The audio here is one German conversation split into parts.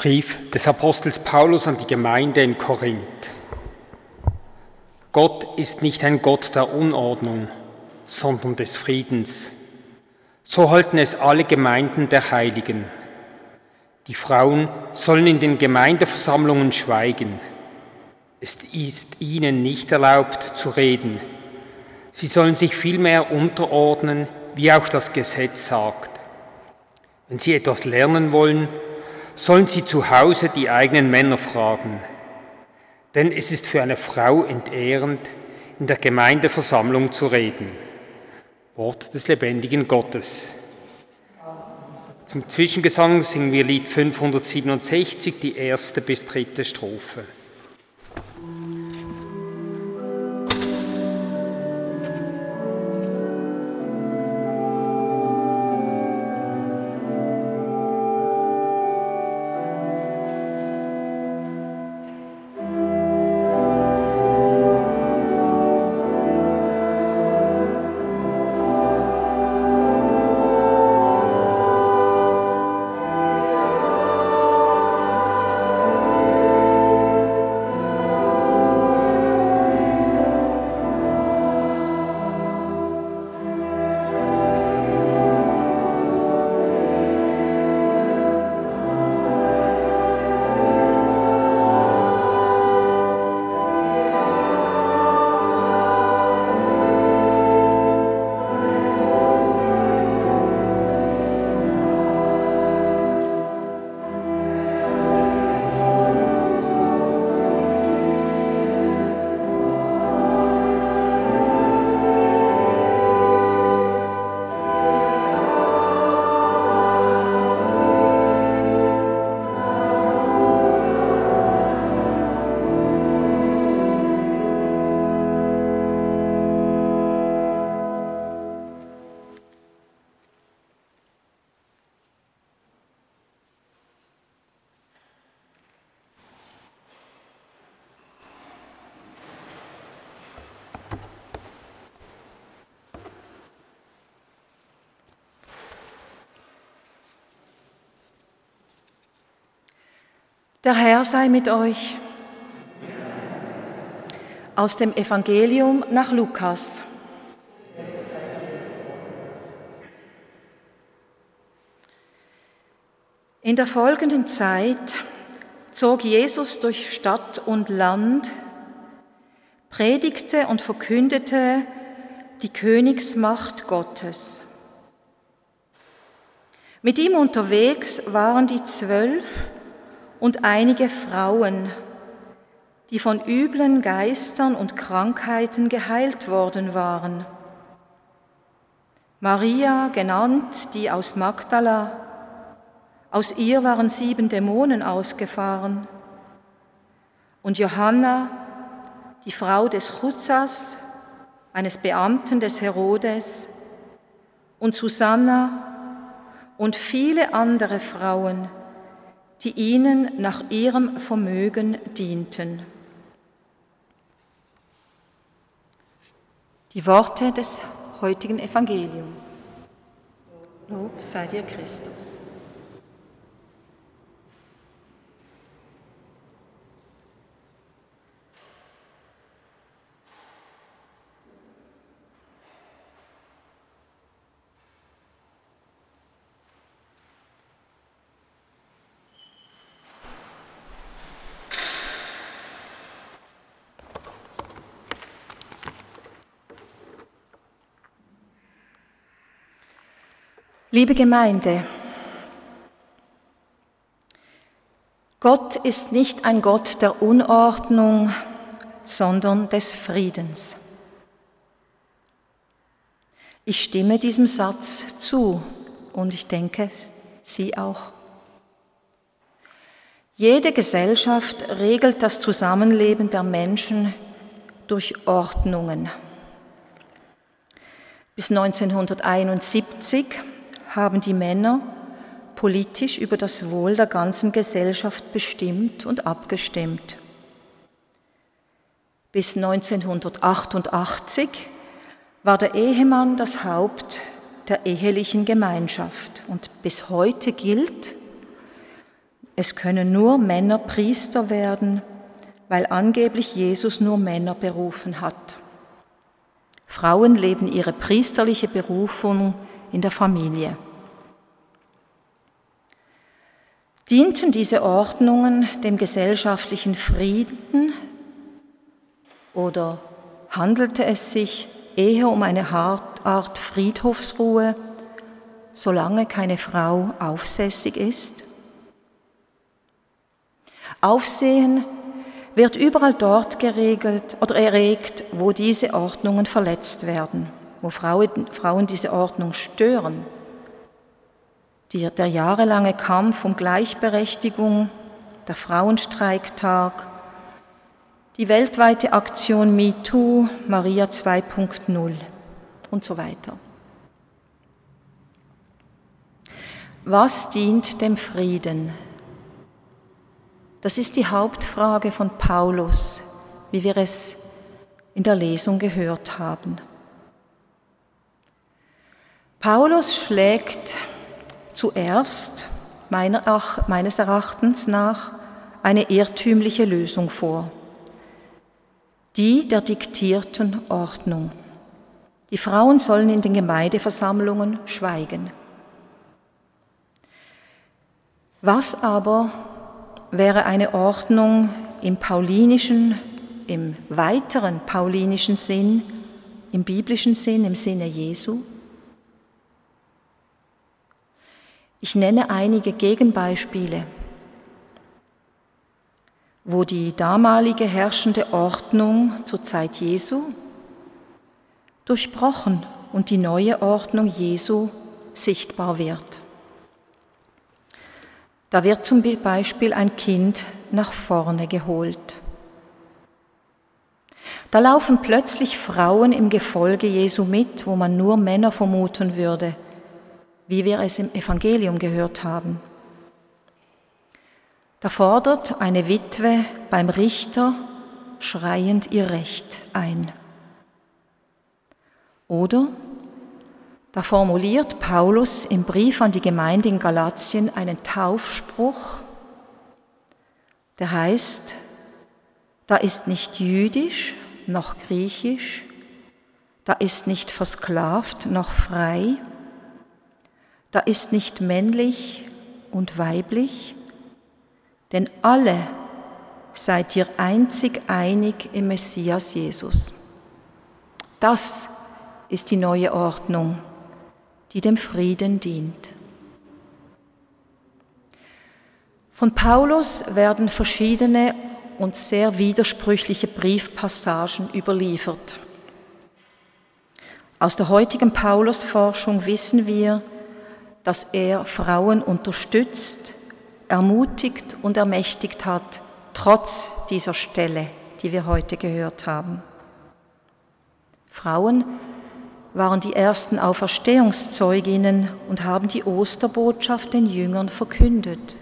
Brief des Apostels Paulus an die Gemeinde in Korinth. Gott ist nicht ein Gott der Unordnung, sondern des Friedens. So halten es alle Gemeinden der Heiligen. Die Frauen sollen in den Gemeindeversammlungen schweigen. Es ist ihnen nicht erlaubt zu reden. Sie sollen sich vielmehr unterordnen, wie auch das Gesetz sagt. Wenn sie etwas lernen wollen, sollen sie zu Hause die eigenen Männer fragen. Denn es ist für eine Frau entehrend, in der Gemeindeversammlung zu reden. Wort des lebendigen Gottes. Zum Zwischengesang singen wir Lied 567, die erste bis dritte Strophe. Der Herr sei mit euch. Aus dem Evangelium nach Lukas. In der folgenden Zeit zog Jesus durch Stadt und Land, predigte und verkündete die Königsmacht Gottes. Mit ihm unterwegs waren die Zwölf, und einige Frauen, die von üblen Geistern und Krankheiten geheilt worden waren. Maria, genannt die aus Magdala, aus ihr waren sieben Dämonen ausgefahren. Und Johanna, die Frau des Chutzas, eines Beamten des Herodes, und Susanna und viele andere Frauen, die ihnen nach ihrem Vermögen dienten. Die Worte des heutigen Evangeliums. Lob sei dir Christus. Liebe Gemeinde, Gott ist nicht ein Gott der Unordnung, sondern des Friedens. Ich stimme diesem Satz zu und ich denke, Sie auch. Jede Gesellschaft regelt das Zusammenleben der Menschen durch Ordnungen. Bis 1971 haben die Männer politisch über das Wohl der ganzen Gesellschaft bestimmt und abgestimmt. Bis 1988 war der Ehemann das Haupt der ehelichen Gemeinschaft und bis heute gilt, es können nur Männer Priester werden, weil angeblich Jesus nur Männer berufen hat. Frauen leben ihre priesterliche Berufung in der Familie. Dienten diese Ordnungen dem gesellschaftlichen Frieden oder handelte es sich eher um eine Art Friedhofsruhe, solange keine Frau aufsässig ist? Aufsehen wird überall dort geregelt oder erregt, wo diese Ordnungen verletzt werden, wo Frauen diese Ordnung stören. der jahrelange Kampf um Gleichberechtigung, der Frauenstreiktag, die weltweite Aktion MeToo, Maria 2.0 und so weiter. Was dient dem Frieden? Das ist die Hauptfrage von Paulus, wie wir es in der Lesung gehört haben. Paulus schlägt zuerst meines Erachtens nach eine irrtümliche Lösung vor, die der diktierten Ordnung. Die Frauen sollen in den Gemeindeversammlungen schweigen. Was aber wäre eine Ordnung im paulinischen, im weiteren paulinischen Sinn, im biblischen Sinn, im Sinne Jesu? Ich nenne einige Gegenbeispiele, wo die damalige herrschende Ordnung zur Zeit Jesu durchbrochen und die neue Ordnung Jesu sichtbar wird. Da wird zum Beispiel ein Kind nach vorne geholt. Da laufen plötzlich Frauen im Gefolge Jesu mit, wo man nur Männer vermuten würde, wie wir es im Evangelium gehört haben. Da fordert eine Witwe beim Richter schreiend ihr Recht ein. Oder da formuliert Paulus im Brief an die Gemeinde in Galatien einen Taufspruch, der heißt, da ist nicht jüdisch noch griechisch, da ist nicht versklavt noch frei, da ist nicht männlich und weiblich, denn alle seid ihr einzig einig im Messias Jesus. Das ist die neue Ordnung die dem Frieden dient. Von Paulus werden verschiedene und sehr widersprüchliche Briefpassagen überliefert. Aus der heutigen Paulusforschung wissen wir, dass er Frauen unterstützt, ermutigt und ermächtigt hat, trotz dieser Stelle, die wir heute gehört haben. Frauen waren die ersten Auferstehungszeuginnen und haben die Osterbotschaft den Jüngern verkündet.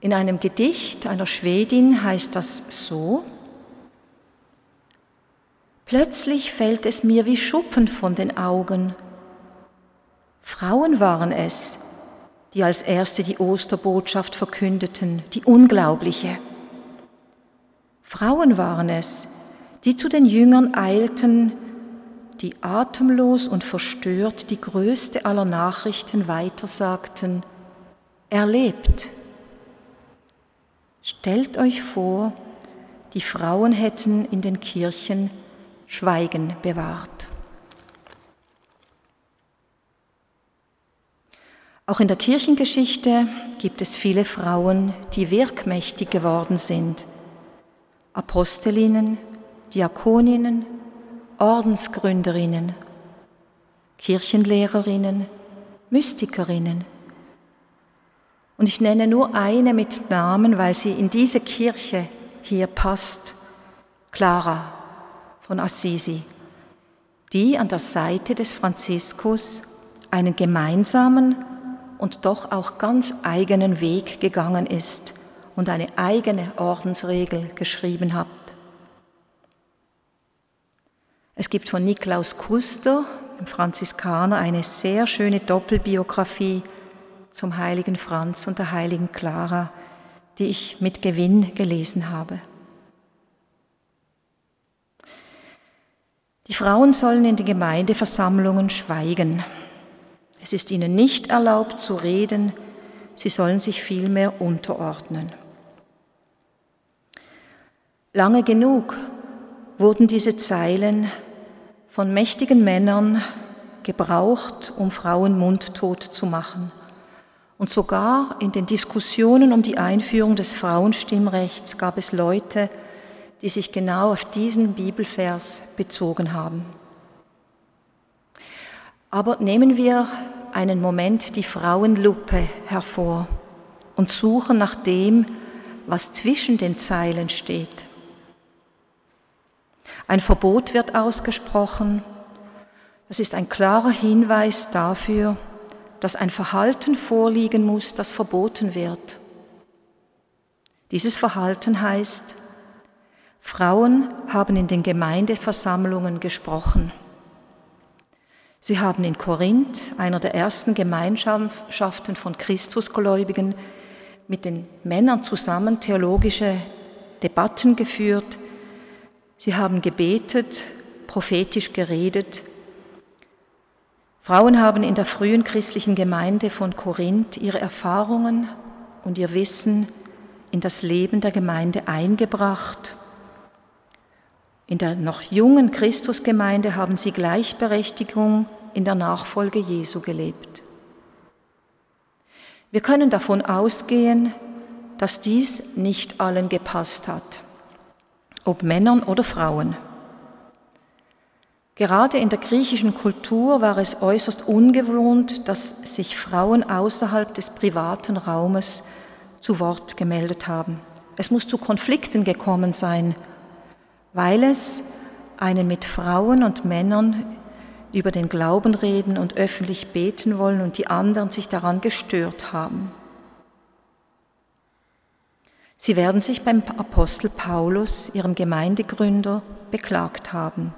In einem Gedicht einer Schwedin heißt das so, Plötzlich fällt es mir wie Schuppen von den Augen. Frauen waren es, die als erste die Osterbotschaft verkündeten, die unglaubliche. Frauen waren es, die zu den Jüngern eilten, die atemlos und verstört die größte aller Nachrichten weitersagten, er lebt. Stellt euch vor, die Frauen hätten in den Kirchen Schweigen bewahrt. Auch in der Kirchengeschichte gibt es viele Frauen, die wirkmächtig geworden sind. Apostelinnen, Diakoninnen, Ordensgründerinnen, Kirchenlehrerinnen, Mystikerinnen. Und ich nenne nur eine mit Namen, weil sie in diese Kirche hier passt, Clara von Assisi, die an der Seite des Franziskus einen gemeinsamen und doch auch ganz eigenen Weg gegangen ist und eine eigene Ordensregel geschrieben hat. Es gibt von Niklaus Kuster, dem Franziskaner, eine sehr schöne Doppelbiografie zum heiligen Franz und der heiligen Clara, die ich mit Gewinn gelesen habe. Die Frauen sollen in den Gemeindeversammlungen schweigen. Es ist ihnen nicht erlaubt zu reden, sie sollen sich vielmehr unterordnen. Lange genug wurden diese Zeilen von mächtigen Männern gebraucht, um Frauen mundtot zu machen. Und sogar in den Diskussionen um die Einführung des Frauenstimmrechts gab es Leute, die sich genau auf diesen Bibelvers bezogen haben. Aber nehmen wir einen Moment die Frauenlupe hervor und suchen nach dem, was zwischen den Zeilen steht. Ein Verbot wird ausgesprochen. Das ist ein klarer Hinweis dafür, dass ein Verhalten vorliegen muss, das verboten wird. Dieses Verhalten heißt, Frauen haben in den Gemeindeversammlungen gesprochen. Sie haben in Korinth, einer der ersten Gemeinschaften von Christusgläubigen, mit den Männern zusammen theologische Debatten geführt. Sie haben gebetet, prophetisch geredet Frauen haben in der frühen christlichen Gemeinde von Korinth ihre Erfahrungen und ihr Wissen in das Leben der Gemeinde eingebracht. In der noch jungen Christusgemeinde haben sie Gleichberechtigung in der Nachfolge Jesu gelebt. Wir können davon ausgehen, dass dies nicht allen gepasst hat, ob Männern oder Frauen. Gerade in der griechischen Kultur war es äußerst ungewohnt, dass sich Frauen außerhalb des privaten Raumes zu Wort gemeldet haben. Es muss zu Konflikten gekommen sein, weil es einen mit Frauen und Männern über den Glauben reden und öffentlich beten wollen und die anderen sich daran gestört haben. Sie werden sich beim Apostel Paulus, ihrem Gemeindegründer, beklagt haben.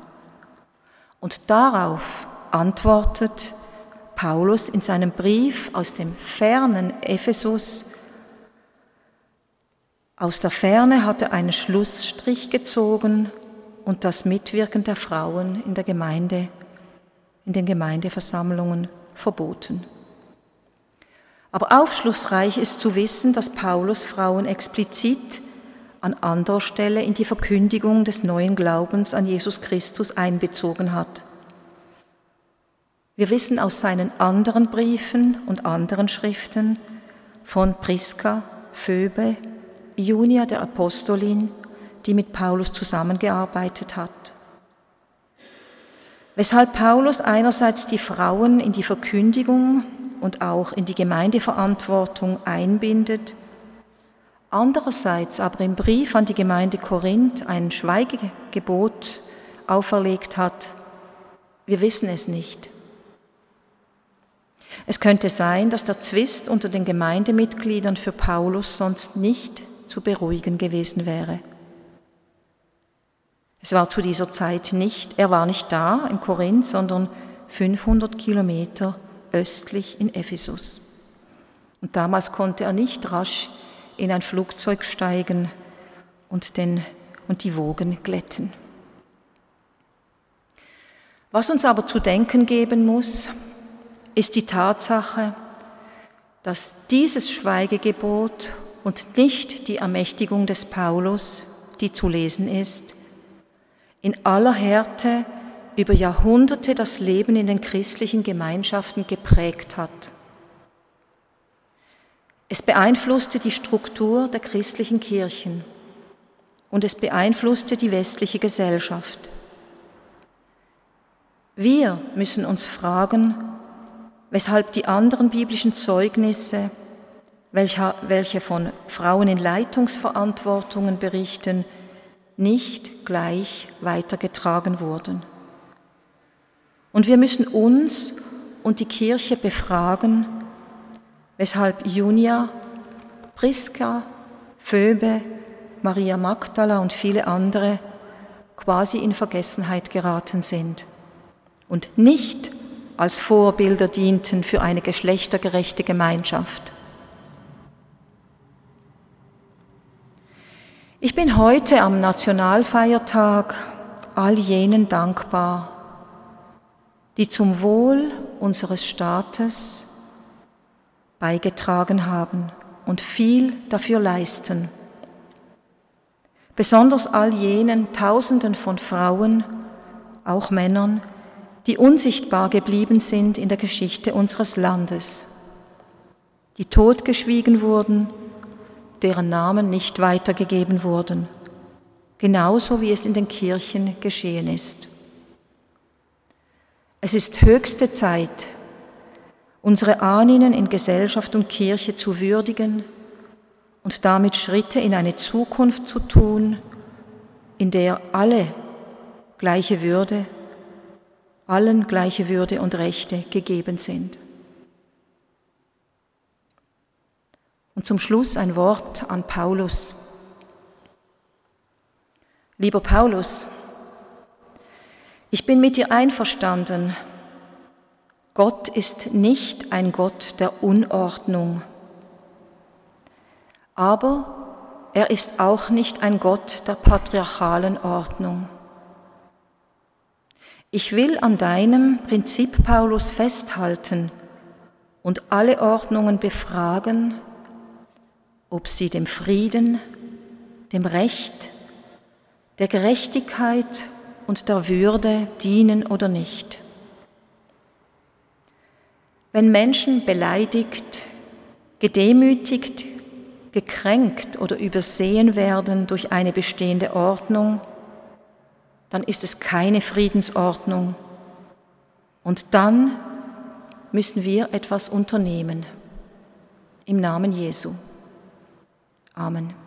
Und darauf antwortet Paulus in seinem Brief aus dem fernen Ephesus. Aus der Ferne hat er einen Schlussstrich gezogen und das Mitwirken der Frauen in der Gemeinde, in den Gemeindeversammlungen verboten. Aber aufschlussreich ist zu wissen, dass Paulus Frauen explizit an anderer Stelle in die Verkündigung des neuen Glaubens an Jesus Christus einbezogen hat. Wir wissen aus seinen anderen Briefen und anderen Schriften von Priska, Phoebe, Junia der Apostolin, die mit Paulus zusammengearbeitet hat. Weshalb Paulus einerseits die Frauen in die Verkündigung und auch in die Gemeindeverantwortung einbindet, andererseits aber im Brief an die Gemeinde Korinth ein Schweigegebot auferlegt hat, wir wissen es nicht. Es könnte sein, dass der Zwist unter den Gemeindemitgliedern für Paulus sonst nicht zu beruhigen gewesen wäre. Es war zu dieser Zeit nicht, er war nicht da in Korinth, sondern 500 Kilometer östlich in Ephesus. Und damals konnte er nicht rasch in ein Flugzeug steigen und, den, und die Wogen glätten. Was uns aber zu denken geben muss, ist die Tatsache, dass dieses Schweigegebot und nicht die Ermächtigung des Paulus, die zu lesen ist, in aller Härte über Jahrhunderte das Leben in den christlichen Gemeinschaften geprägt hat. Es beeinflusste die Struktur der christlichen Kirchen und es beeinflusste die westliche Gesellschaft. Wir müssen uns fragen, weshalb die anderen biblischen Zeugnisse, welche von Frauen in Leitungsverantwortungen berichten, nicht gleich weitergetragen wurden. Und wir müssen uns und die Kirche befragen, weshalb Junia, Priska, Phoebe, Maria Magdala und viele andere quasi in Vergessenheit geraten sind und nicht als Vorbilder dienten für eine geschlechtergerechte Gemeinschaft. Ich bin heute am Nationalfeiertag all jenen dankbar, die zum Wohl unseres Staates beigetragen haben und viel dafür leisten. Besonders all jenen Tausenden von Frauen, auch Männern, die unsichtbar geblieben sind in der Geschichte unseres Landes, die totgeschwiegen wurden, deren Namen nicht weitergegeben wurden, genauso wie es in den Kirchen geschehen ist. Es ist höchste Zeit, unsere Ahnen in Gesellschaft und Kirche zu würdigen und damit Schritte in eine Zukunft zu tun, in der alle gleiche Würde, allen gleiche Würde und Rechte gegeben sind. Und zum Schluss ein Wort an Paulus. Lieber Paulus, ich bin mit dir einverstanden. Gott ist nicht ein Gott der Unordnung, aber er ist auch nicht ein Gott der patriarchalen Ordnung. Ich will an deinem Prinzip Paulus festhalten und alle Ordnungen befragen, ob sie dem Frieden, dem Recht, der Gerechtigkeit und der Würde dienen oder nicht. Wenn Menschen beleidigt, gedemütigt, gekränkt oder übersehen werden durch eine bestehende Ordnung, dann ist es keine Friedensordnung. Und dann müssen wir etwas unternehmen. Im Namen Jesu. Amen.